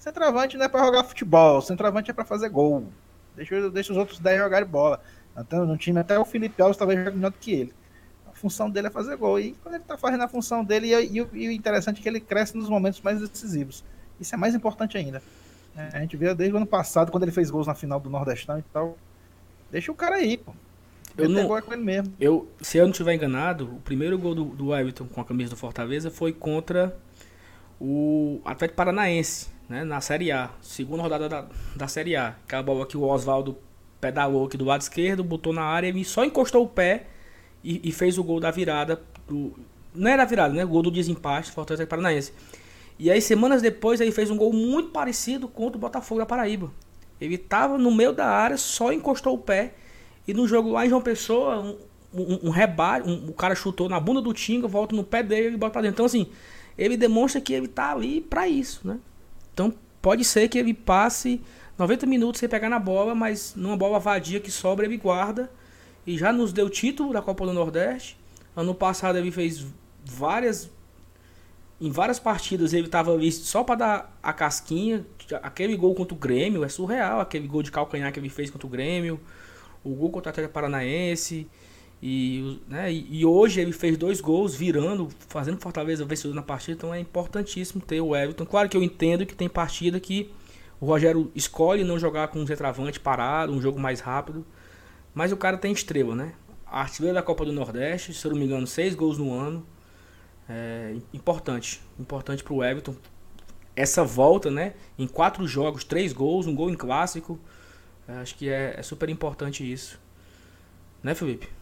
Centroavante não é pra jogar futebol, centroavante é pra fazer gol. Deixa, deixa os outros 10 jogarem bola. Então, no time, até o Felipe Alves talvez jogue melhor do que ele função dele é fazer gol. E quando ele está fazendo a função dele, e, e, e, o interessante é que ele cresce nos momentos mais decisivos. Isso é mais importante ainda. É, a gente vê desde o ano passado, quando ele fez gols na final do Nordestão e tal. Deixa o cara aí, pô. Eu não, gol é com ele mesmo. Eu, se eu não estiver enganado, o primeiro gol do, do Everton com a camisa do Fortaleza foi contra o Atlético Paranaense, né, na Série A. Segunda rodada da, da Série A. Acabou aqui o Oswaldo pedalou aqui do lado esquerdo, botou na área e só encostou o pé e, e, fez o gol da virada. Do, não era a virada, né? O gol do desempate, Fortaleza Paranaense. E aí, semanas depois, ele fez um gol muito parecido contra o Botafogo da Paraíba. Ele estava no meio da área, só encostou o pé. E no jogo lá em João Pessoa, um, um, um rebate, um, o cara chutou na bunda do Tinga, volta no pé dele e bota pra dentro. Então, assim, ele demonstra que ele tá ali para isso, né? Então, pode ser que ele passe 90 minutos sem pegar na bola, mas numa bola vadia que sobra, ele guarda e já nos deu título da Copa do Nordeste. Ano passado ele fez várias em várias partidas ele estava ali só para dar a casquinha. Aquele gol contra o Grêmio é surreal, aquele gol de calcanhar que ele fez contra o Grêmio, o gol contra o Atlético Paranaense. E, né, e, hoje ele fez dois gols, virando, fazendo Fortaleza vencedor na partida. Então é importantíssimo ter o Everton. Claro que eu entendo que tem partida que o Rogério escolhe não jogar com um centroavante parado, um jogo mais rápido. Mas o cara tem estrela, né? Artilheiro da Copa do Nordeste, se eu não me engano, seis gols no ano. É importante. Importante pro Everton. Essa volta, né? Em quatro jogos, três gols, um gol em clássico. É, acho que é, é super importante isso. Né, Felipe?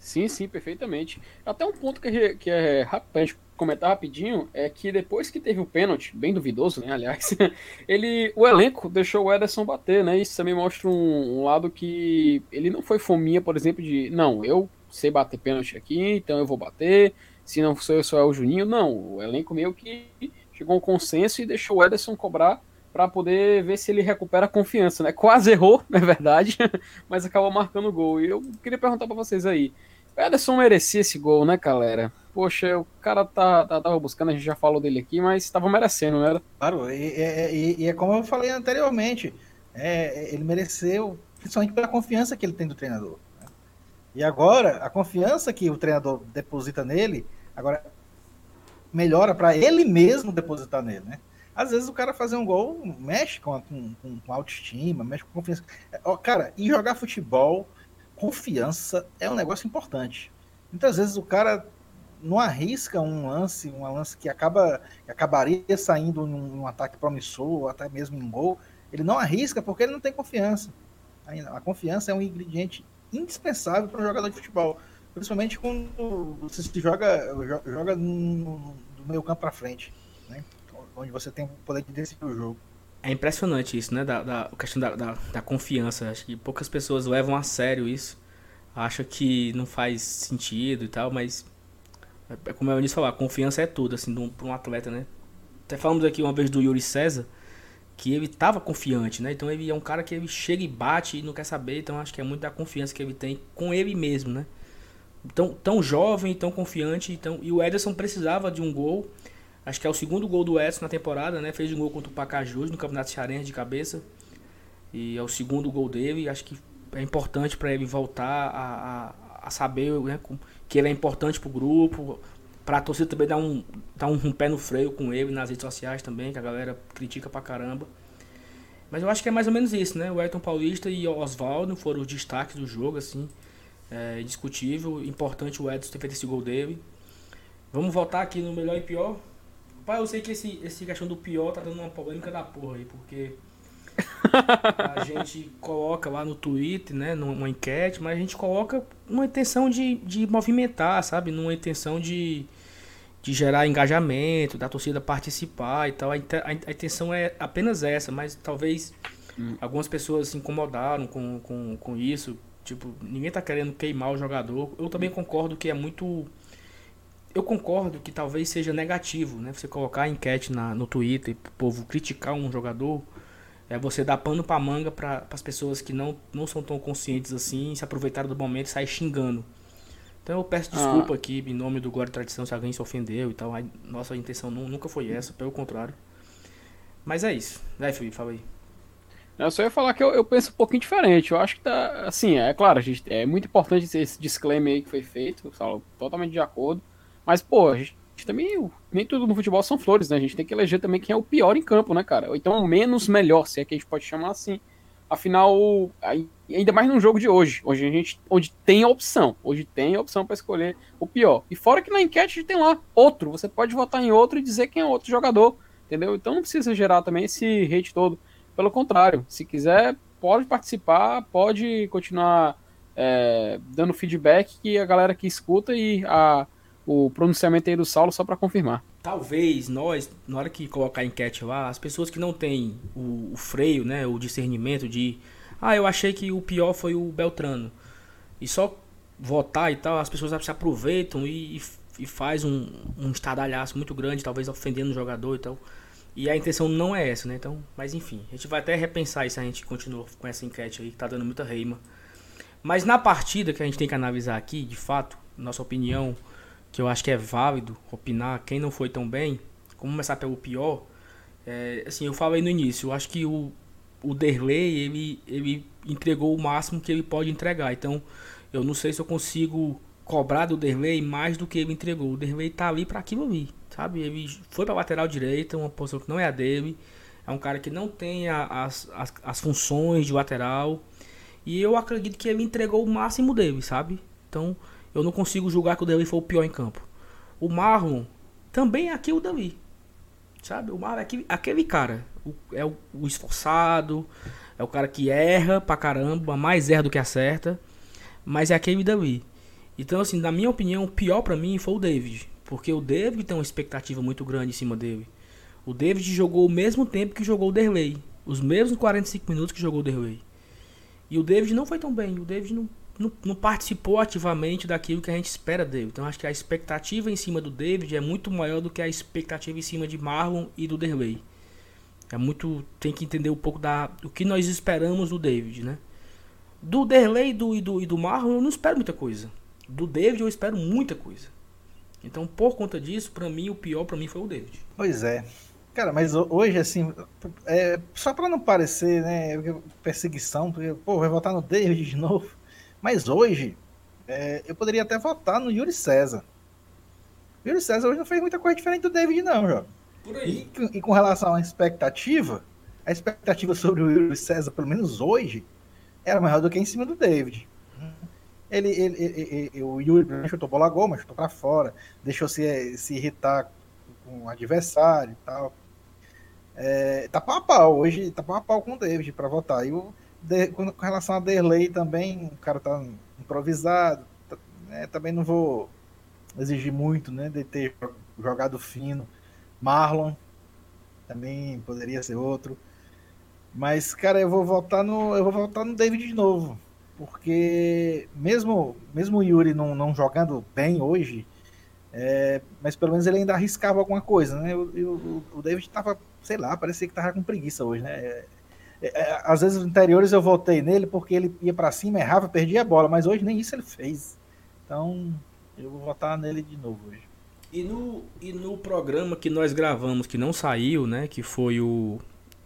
Sim, sim, perfeitamente. Até um ponto que, é, que é rápido, comentar rapidinho é que depois que teve o pênalti, bem duvidoso, né, aliás, [LAUGHS] ele, o elenco deixou o Ederson bater, né? Isso também mostra um, um, lado que ele não foi fominha, por exemplo, de não, eu sei bater pênalti aqui, então eu vou bater. Se não sou eu, sou o Juninho. Não, o elenco meio que chegou a um consenso e deixou o Ederson cobrar para poder ver se ele recupera a confiança, né? Quase errou, [LAUGHS] na é verdade, [LAUGHS] mas acabou marcando o gol. E eu queria perguntar para vocês aí, o Ederson merecia esse gol, né, galera? Poxa, o cara tá, tá, tava buscando, a gente já falou dele aqui, mas estava merecendo, era? Claro, e, e, e, é como eu falei anteriormente, é, ele mereceu, principalmente pela confiança que ele tem do treinador. Né? E agora, a confiança que o treinador deposita nele, agora melhora para ele mesmo depositar nele, né? Às vezes o cara fazer um gol mexe com, com, com autoestima, mexe com confiança. Cara, e jogar futebol, confiança é um negócio importante. Muitas vezes o cara não arrisca um lance, um lance que acaba que acabaria saindo num, ataque promissor, ou até mesmo em gol, ele não arrisca porque ele não tem confiança. A confiança é um ingrediente indispensável para um jogador de futebol, principalmente quando você se joga joga no, do meio campo para frente, né? onde você tem o poder de decidir o jogo. É impressionante isso, né? Da, da questão da, da, da, confiança. Acho que poucas pessoas levam a sério isso. Acham que não faz sentido e tal, mas é como eu disse falar, confiança é tudo, assim, para um atleta, né? Até falamos aqui uma vez do Yuri César, que ele estava confiante, né? Então ele é um cara que ele chega e bate e não quer saber, então acho que é muito da confiança que ele tem com ele mesmo, né? tão, tão jovem, tão confiante. Tão, e o Ederson precisava de um gol. Acho que é o segundo gol do Edson na temporada, né? Fez um gol contra o Pacajus no Campeonato Cearense de cabeça. E é o segundo gol dele. Acho que é importante para ele voltar a, a, a saber né, que ele é importante pro grupo. Pra a torcida também dar um, dar um, um pé no freio com ele nas redes sociais também, que a galera critica pra caramba. Mas eu acho que é mais ou menos isso, né? O Ayrton Paulista e o Oswaldo foram os destaques do jogo, assim. É indiscutível. Importante o Edson ter feito esse gol dele. Vamos voltar aqui no melhor e pior. Pai, eu sei que esse, esse questão do pior tá dando uma polêmica da porra aí, porque a [LAUGHS] gente coloca lá no Twitter, né, numa enquete, mas a gente coloca uma intenção de, de movimentar, sabe? Numa intenção de, de gerar engajamento, da torcida participar e tal. A, a, a intenção é apenas essa, mas talvez hum. algumas pessoas se incomodaram com, com, com isso. Tipo, ninguém tá querendo queimar o jogador. Eu também concordo que é muito. Eu concordo que talvez seja negativo, né? Você colocar a enquete na, no Twitter e o povo criticar um jogador. É você dar pano pra manga para as pessoas que não, não são tão conscientes assim, se aproveitaram do momento e sair xingando. Então eu peço desculpa ah. aqui em nome do Glória e Tradição se alguém se ofendeu e tal. A nossa intenção nunca foi essa, pelo contrário. Mas é isso. Vai, Felipe, fala aí. Eu só ia falar que eu, eu, penso um pouquinho diferente. Eu acho que tá. Assim, é claro, gente, é muito importante esse disclaimer aí que foi feito, falo, totalmente de acordo. Mas, pô, a gente, também. Nem tudo no futebol são flores, né? A gente tem que eleger também quem é o pior em campo, né, cara? Ou então o menos melhor, se é que a gente pode chamar assim. Afinal, ainda mais no jogo de hoje, hoje a gente, onde tem opção, hoje tem opção para escolher o pior. E fora que na enquete tem lá outro, você pode votar em outro e dizer quem é outro jogador, entendeu? Então não precisa gerar também esse hate todo. Pelo contrário, se quiser, pode participar, pode continuar é, dando feedback que a galera que escuta e a, o pronunciamento aí do Saulo só para confirmar talvez nós, na hora que colocar a enquete lá, as pessoas que não têm o, o, freio, né, o discernimento de, ah, eu achei que o pior foi o Beltrano, e só votar e tal, as pessoas se aproveitam e, e faz um, um estadalhaço muito grande, talvez ofendendo o jogador e tal. E a intenção não é essa, né? Então, mas enfim, a gente vai até repensar isso a gente continua com essa enquete aí que tá dando muita reima. Mas na partida que a gente tem que analisar aqui, de fato, nossa opinião, que eu acho que é válido opinar, quem não foi tão bem, começar pelo pior. É, assim, eu falei no início, eu acho que o, o Derley, ele, ele entregou o máximo que ele pode entregar. Então, eu não sei se eu consigo cobrar do Derley mais do que ele entregou. O Derley tá ali para aquilo ali, sabe? Ele foi para lateral direita, uma posição que não é a dele. É um cara que não tem as, as, as funções de lateral. E eu acredito que ele entregou o máximo dele, sabe? Então, eu não consigo julgar que o Dali foi o pior em campo. O Marlon também é aquilo dali. Sabe? O Marlon é aquele, aquele cara. O, é o, o, esforçado. É o cara que erra pra caramba. Mais erra do que acerta. Mas é aquele dali. Então, assim, na minha opinião, o pior para mim foi o David. Porque o David tem uma expectativa muito grande em cima dele. O David jogou o mesmo tempo que jogou o Derley. Os mesmos 45 minutos que jogou o Derley. E o David não foi tão bem. O David não não, não, participou ativamente daquilo que a gente espera dele. Então acho que a expectativa em cima do David é muito maior do que a expectativa em cima de Marlon e do Derley. É muito. Tem que entender um pouco da, do que nós esperamos do David, né? Do Derley do, e, do, e do Marlon eu não espero muita coisa. Do David eu espero muita coisa. Então, por conta disso, para mim, o pior para mim foi o David. Pois é. Cara, mas hoje, assim, é, só para não parecer, né, perseguição, porque, pô, vai votar no David de novo. Mas hoje, é, eu poderia até votar no Yuri César. O Yuri César hoje não fez muita coisa diferente do David, não, João. Por aí. E, e, com relação à expectativa, a expectativa sobre o Yuri César, pelo menos hoje, era maior do que em cima do David. Ele, ele, ele, ele o Yuri chutou bola gol, mas chutou para fora, deixou se, se irritar com o adversário e tal. É, tá pau a pau, hoje tá pau a pau com o David para votar. E o, de, com, com, relação a Derlei também, o cara tá improvisado. Tá, né, também não vou exigir muito, né? De ter jogado fino. Marlon também poderia ser outro. Mas, cara, eu vou votar no. Eu vou votar no David de novo. Porque mesmo, mesmo o Yuri não, não jogando bem hoje, é, mas pelo menos ele ainda arriscava alguma coisa, né? O, o, o David tava, sei lá, parecia que tava com preguiça hoje, né? É, é, às vezes os interiores eu voltei nele porque ele ia para cima, errava, perdia a bola, mas hoje nem isso ele fez. Então, eu vou votar nele de novo hoje. E no, e no programa que nós gravamos, que não saiu, né? Que foi o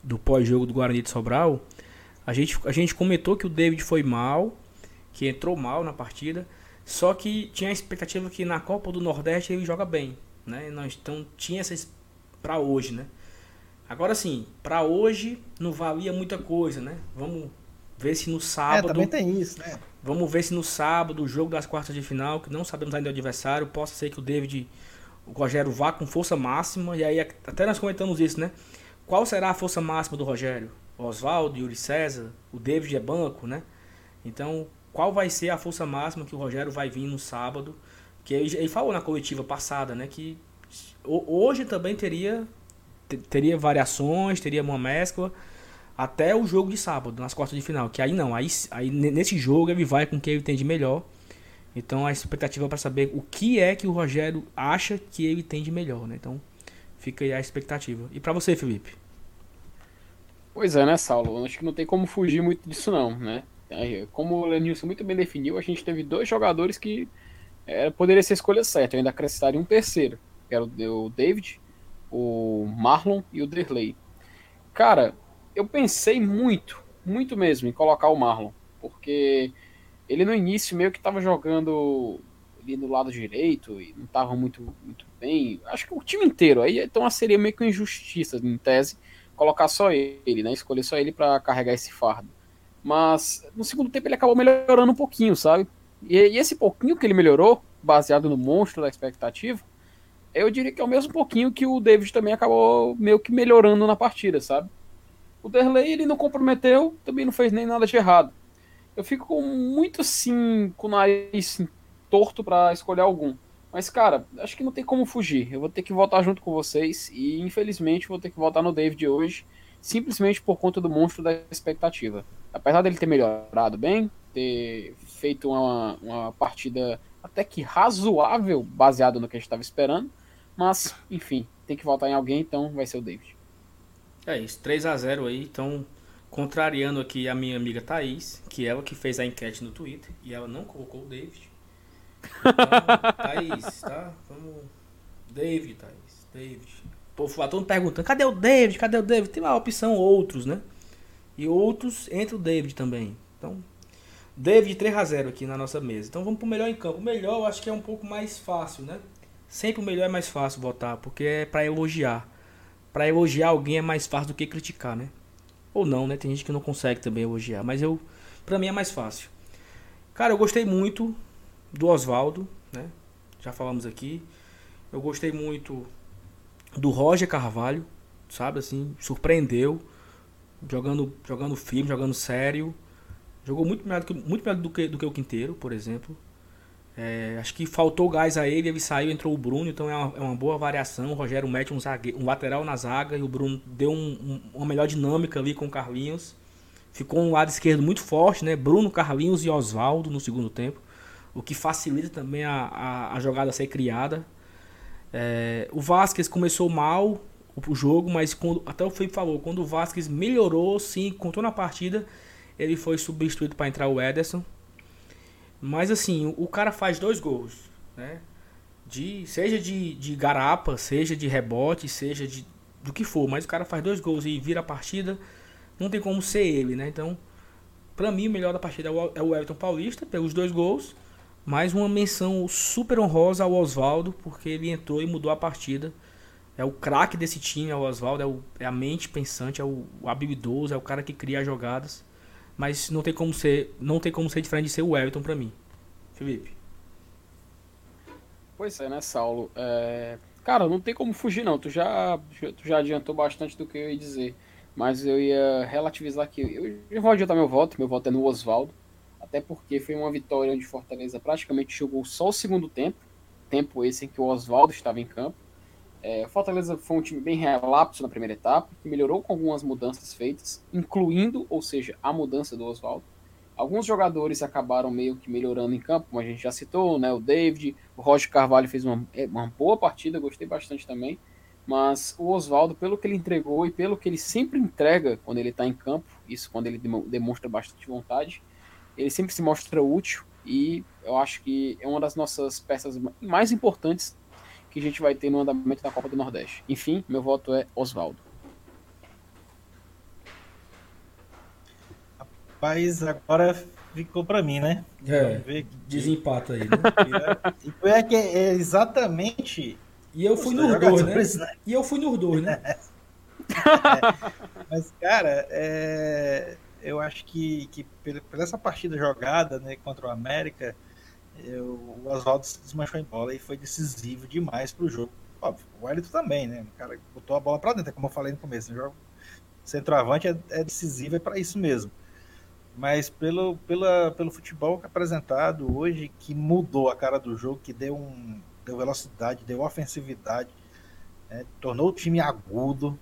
do pós-jogo do Guarani de Sobral, a gente, a gente comentou que o David foi mal, que entrou mal na partida, só que tinha a expectativa que na Copa do Nordeste ele joga bem, né? Então tinha essa para hoje, né? Agora sim, para hoje não valia muita coisa, né? Vamos ver se no sábado. É, também tem isso, né? Vamos ver se no sábado, o jogo das quartas de final, que não sabemos ainda o adversário, possa ser que o David, o Rogério vá com força máxima. E aí, até nós comentamos isso, né? Qual será a força máxima do Rogério? Oswaldo, Yuri César, o David é banco, né? Então, qual vai ser a força máxima que o Rogério vai vir no sábado? Que ele, ele falou na coletiva passada, né? Que hoje também teria teria variações, teria uma mescla até o jogo de sábado, nas quartas de final. Que aí não, aí, aí nesse jogo ele vai com o que ele tem de melhor. Então a expectativa é para saber o que é que o Rogério acha que ele tem de melhor, né? Então fica aí a expectativa. E para você, Felipe? Pois é, né, Saulo? Acho que não tem como fugir muito disso não, né? Como o Lenilson muito bem definiu, a gente teve dois jogadores que é, poderia ser escolha certa. Eu ainda acrescentaria um terceiro, que era o David, o Marlon e o Derley. Cara, eu pensei muito, muito mesmo, em colocar o Marlon, porque ele no início meio que estava jogando ali do lado direito e não estava muito, muito bem. Acho que o time inteiro. Aí então seria meio que injustiça, em tese, colocar só ele, né? Escolher só ele para carregar esse fardo. Mas no segundo tempo ele acabou melhorando um pouquinho, sabe? E, e esse pouquinho que ele melhorou, baseado no monstro da expectativa, eu diria que é o mesmo pouquinho que o David também acabou meio que melhorando na partida, sabe? O Derlei ele não comprometeu, também não fez nem nada de errado. Eu fico muito assim com o nariz torto para escolher algum. Mas, cara, acho que não tem como fugir. Eu vou ter que votar junto com vocês e, infelizmente, vou ter que votar no David hoje, simplesmente por conta do monstro da expectativa. Apesar dele ter melhorado bem, ter feito uma, uma partida até que razoável, baseado no que a gente estava esperando, mas, enfim, tem que votar em alguém, então vai ser o David. É isso, 3 a 0 aí, então contrariando aqui a minha amiga Thaís, que é ela que fez a enquete no Twitter, e ela não colocou o David. Então, [LAUGHS] Thaís, tá? Vamos. David, Thaís, David. O povo lá todo mundo perguntando, cadê o David? Cadê o David? Tem uma opção outros, né? E outros entre o David também. Então, David 3 a 0 aqui na nossa mesa. Então vamos pro melhor em campo. O melhor eu acho que é um pouco mais fácil, né? Sempre o melhor é mais fácil votar, porque é para elogiar. Para elogiar alguém é mais fácil do que criticar, né? Ou não, né? Tem gente que não consegue também elogiar, mas eu para mim é mais fácil. Cara, eu gostei muito do Oswaldo, né? Já falamos aqui. Eu gostei muito do Roger Carvalho, sabe assim, surpreendeu, jogando jogando firme, jogando sério. Jogou muito melhor do que, muito melhor do que, do que o Quinteiro, por exemplo. É, acho que faltou gás a ele, ele saiu, entrou o Bruno, então é uma, é uma boa variação. O Rogério mete um, zague, um lateral na zaga e o Bruno deu um, um, uma melhor dinâmica ali com o Carlinhos. Ficou um lado esquerdo muito forte, né? Bruno, Carlinhos e Oswaldo no segundo tempo, o que facilita também a, a, a jogada ser criada. É, o Vasquez começou mal o jogo, mas quando, até o Felipe falou, quando o Vasquez melhorou, sim, contou na partida, ele foi substituído para entrar o Ederson. Mas assim, o cara faz dois gols, né? De, seja de, de garapa, seja de rebote, seja de do que for, mas o cara faz dois gols e vira a partida, não tem como ser ele, né? Então, para mim, o melhor da partida é o é Everton Paulista, pelos dois gols, mais uma menção super honrosa ao Oswaldo, porque ele entrou e mudou a partida. É o craque desse time, é o Oswaldo, é, é, a mente pensante, é o, o habilidoso, é o cara que cria as jogadas. Mas não tem como ser, não tem como ser diferente de ser o Everton para mim. Felipe. Pois é, né, Saulo? É... Cara, não tem como fugir não. Tu já, tu já adiantou bastante do que eu ia dizer. Mas eu ia relativizar aqui. Eu, eu vou adiantar meu voto. Meu voto é no Oswaldo. Até porque foi uma vitória onde Fortaleza praticamente jogou só o segundo tempo. Tempo esse em que o Oswaldo estava em campo. É, Fortaleza foi um time bem relapso na primeira etapa, que melhorou com algumas mudanças feitas, incluindo, ou seja, a mudança do Oswaldo. Alguns jogadores acabaram meio que melhorando em campo, como a gente já citou, né? O David, o Roger Carvalho fez uma, é, uma boa partida, gostei bastante também. Mas o Oswaldo, pelo que ele entregou e pelo que ele sempre entrega quando ele está em campo, isso quando ele demonstra bastante vontade, ele sempre se mostra útil e eu acho que é uma das nossas peças mais importantes que a gente vai ter no andamento da Copa do Nordeste. Enfim, meu voto é Oswaldo. Rapaz, agora ficou para mim, né? É, desempata aí, né? E é que é exatamente... E eu fui nos dois, né? E eu fui nos dois, né? [LAUGHS] É. Mas, cara, é... eu acho que, que por essa partida jogada né, contra o América, eu, o Oswaldo se desmanchou em bola e foi decisivo demais pro jogo. Óbvio, o Wellington também, né? O cara botou a bola para dentro, como eu falei no começo. O jogo centroavante é, é decisivo, é para isso mesmo. Mas pelo, pela, pelo futebol apresentado hoje, que mudou a cara do jogo, que deu, um, deu velocidade, deu ofensividade, é, tornou o time agudo,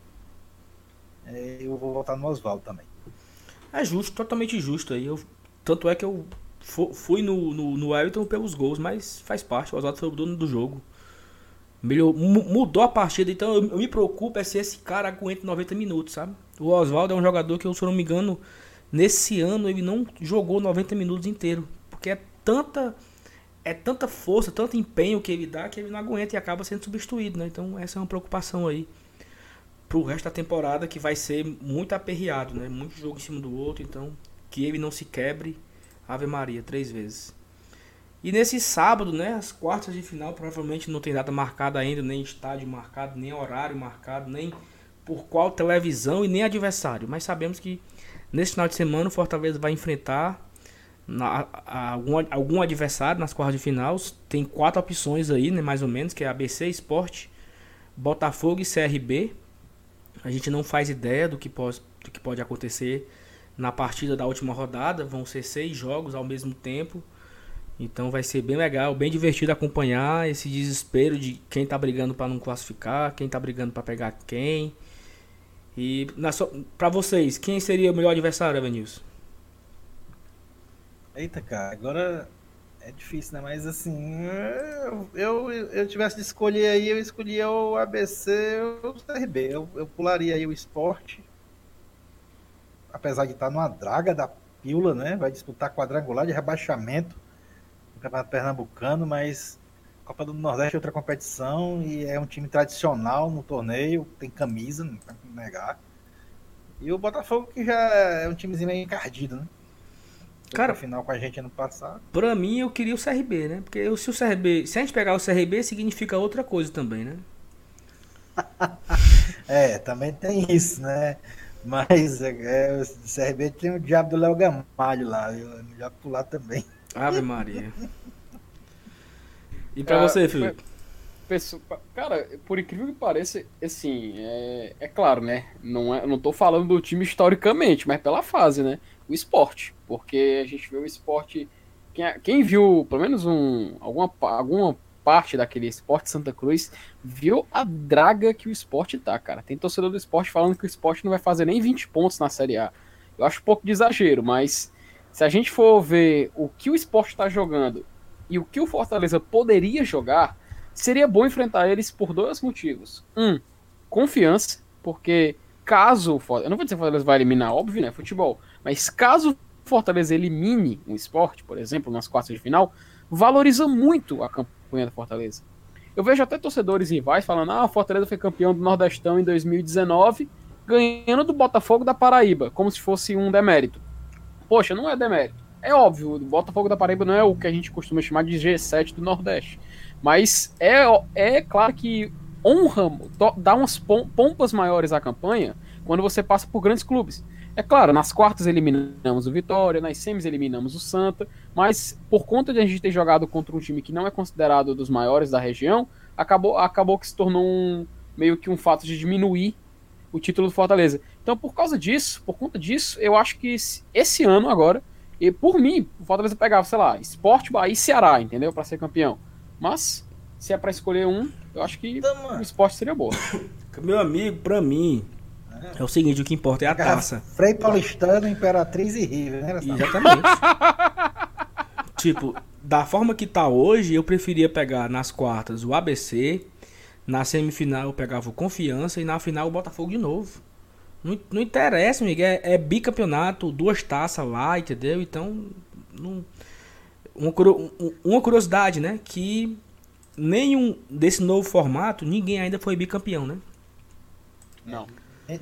é, eu vou voltar no Oswaldo também. É justo, totalmente justo aí. Eu, tanto é que eu fui no, no, no Everton pelos gols, mas faz parte. O Oswaldo foi o dono do jogo. Melhor, mudou a partida, então eu, eu, me preocupo é se esse cara aguenta 90 minutos, sabe? O Oswaldo é um jogador que, se eu não me engano, nesse ano ele não jogou 90 minutos inteiro. Porque é tanta é tanta força, tanto empenho que ele dá que ele não aguenta e acaba sendo substituído, né? Então essa é uma preocupação aí pro resto da temporada que vai ser muito aperreado, né? Muito jogo em cima do outro, então que ele não se quebre. Ave Maria, três vezes. E nesse sábado, né, as quartas de final provavelmente não tem data marcada ainda, nem estádio marcado, nem horário marcado, nem por qual televisão e nem adversário. Mas sabemos que nesse final de semana o Fortaleza vai enfrentar na, a, algum, algum adversário nas quartas de final. Tem quatro opções aí, né, mais ou menos, que é ABC Esporte, Botafogo e CRB. A gente não faz ideia do que pode, do que pode acontecer na partida da última rodada. Vão ser seis jogos ao mesmo tempo. Então vai ser bem legal, bem divertido acompanhar esse desespero de quem tá brigando para não classificar, quem tá brigando para pegar quem. E so... para vocês, quem seria o melhor adversário, Evanilson? Eita, cara, agora é difícil, né? Mas assim, eu, eu, tivesse de escolher aí, eu escolhia o ABC ou o CRB. Eu, eu pularia aí o esporte. Apesar de estar numa draga da pílula, né? Vai disputar quadrangular de rebaixamento no Campeonato Pernambucano, mas Copa do Nordeste é outra competição e é um time tradicional no torneio, tem camisa, não tem como negar. E o Botafogo que já é um timezinho meio encardido, né? Cara, final com a gente ano passado. Pra mim, eu queria o CRB, né? Porque se o CRB, se a gente pegar o CRB, significa outra coisa também, né? [LAUGHS] é, também tem isso, né? [LAUGHS] Mas é, é, o CRB tem o diabo do Léo Gamalho lá, viu? É melhor pular também. Ave Maria. E pra é, você, Felipe? Cara, por incrível que pareça, assim, é, é claro, né? Não, é, não tô falando do time historicamente, mas pela fase, né? O esporte porque a gente vê o esporte. Quem, quem viu pelo menos um, alguma, alguma parte daquele esporte Santa Cruz viu a draga que o esporte tá, cara. Tem torcedor do esporte falando que o esporte não vai fazer nem 20 pontos na Série A. Eu acho um pouco de exagero, mas se a gente for ver o que o esporte está jogando e o que o Fortaleza poderia jogar, seria bom enfrentar eles por dois motivos. Um, confiança, porque caso. Eu não vou dizer que o Fortaleza vai eliminar, óbvio, né? Futebol. Mas caso Fortaleza elimine um esporte, por exemplo, nas quartas de final, valoriza muito a campanha do Fortaleza. Eu vejo até torcedores rivais falando: ah, o Fortaleza foi campeão do Nordestão em 2019, ganhando do Botafogo da Paraíba, como se fosse um demérito. Poxa, não é demérito. É óbvio, o Botafogo da Paraíba não é o que a gente costuma chamar de G7 do Nordeste. Mas é, é claro que honra, dá umas pompas maiores à campanha quando você passa por grandes clubes. É claro, nas quartas eliminamos o Vitória, nas semis eliminamos o Santa, mas por conta de a gente ter jogado contra um time que não é considerado dos maiores da região, acabou, acabou que se tornou um, meio que um fato de diminuir o título do Fortaleza. Então, por causa disso, por conta disso, eu acho que esse ano agora, e por mim, o Fortaleza pegava, sei lá, Esporte, Bahia e Ceará, entendeu? Para ser campeão. Mas, se é para escolher um, eu acho que então, o esporte seria bom. [COUGHS] Meu amigo, para mim, é o seguinte, o que importa é a taça. Frei Paulistano, Imperatriz e River, né? Exatamente. [LAUGHS] tipo, da forma que tá hoje, eu preferia pegar nas quartas o ABC, na semifinal eu pegava o Confiança e na final o Botafogo de novo. Não, não interessa, amigo, é, é bicampeonato, duas taças lá, entendeu? Então, Não, uma, uma curiosidade, né? Que nenhum desse novo formato, ninguém ainda foi bicampeão, né? Não.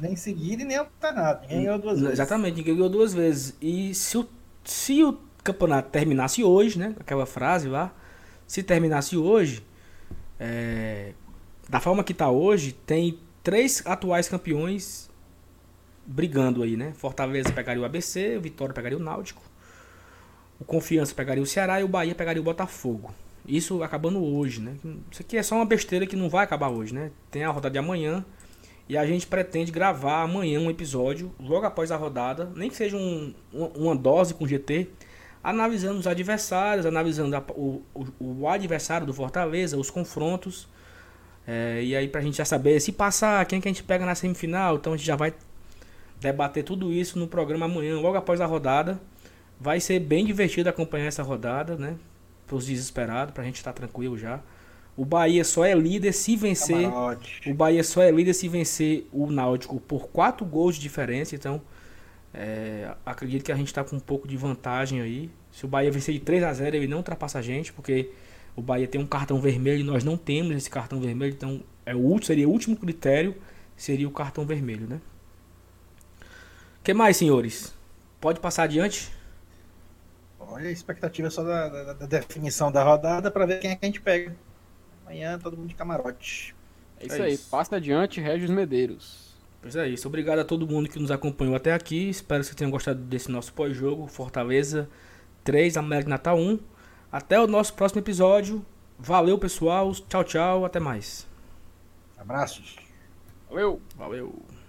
Nem seguido e nem alternado. Ninguém ganhou duas vezes. Exatamente, ninguém ganhou duas vezes. E se o, se o campeonato terminasse hoje, né? Aquela frase lá. Se terminasse hoje, é, da forma que está hoje, tem três atuais campeões brigando aí, né? Fortaleza pegaria o ABC, o Vitória pegaria o Náutico, o Confiança pegaria o Ceará e o Bahia pegaria o Botafogo. Isso acabando hoje, né? Isso aqui é só uma besteira que não vai acabar hoje, né? Tem a rodada de amanhã e a gente pretende gravar amanhã um episódio, logo após a rodada, nem que seja um, uma dose com GT, analisando os adversários, analisando a, o, o, o, adversário do Fortaleza, os confrontos. É, e aí pra gente já saber se passar, quem que a gente pega na semifinal, então a gente já vai debater tudo isso no programa amanhã, logo após a rodada. Vai ser bem divertido acompanhar essa rodada, né? Para os desesperados, para a gente estar tá tranquilo já. O Bahia só é líder se vencer. Camarote. O Bahia só é líder se vencer o Náutico por 4 gols de diferença. Então, é, acredito que a gente está com um pouco de vantagem aí. Se o Bahia vencer de 3 a 0 ele não ultrapassa a gente, porque o Bahia tem um cartão vermelho e nós não temos esse cartão vermelho. Então, é o, seria o último critério, seria o cartão vermelho, né? que mais, senhores? Pode passar adiante? Olha, a expectativa é só da, da, da definição da rodada para ver quem é que a gente pega. Amanhã todo mundo de camarote. É isso é aí, isso. passa adiante, Regis Medeiros. Pois é isso, obrigado a todo mundo que nos acompanhou até aqui. Espero que vocês tenham gostado desse nosso pós-jogo. Fortaleza 3, América Natal 1. Até o nosso próximo episódio. Valeu, pessoal. Tchau, tchau. Até mais. Abraços. Valeu. Valeu.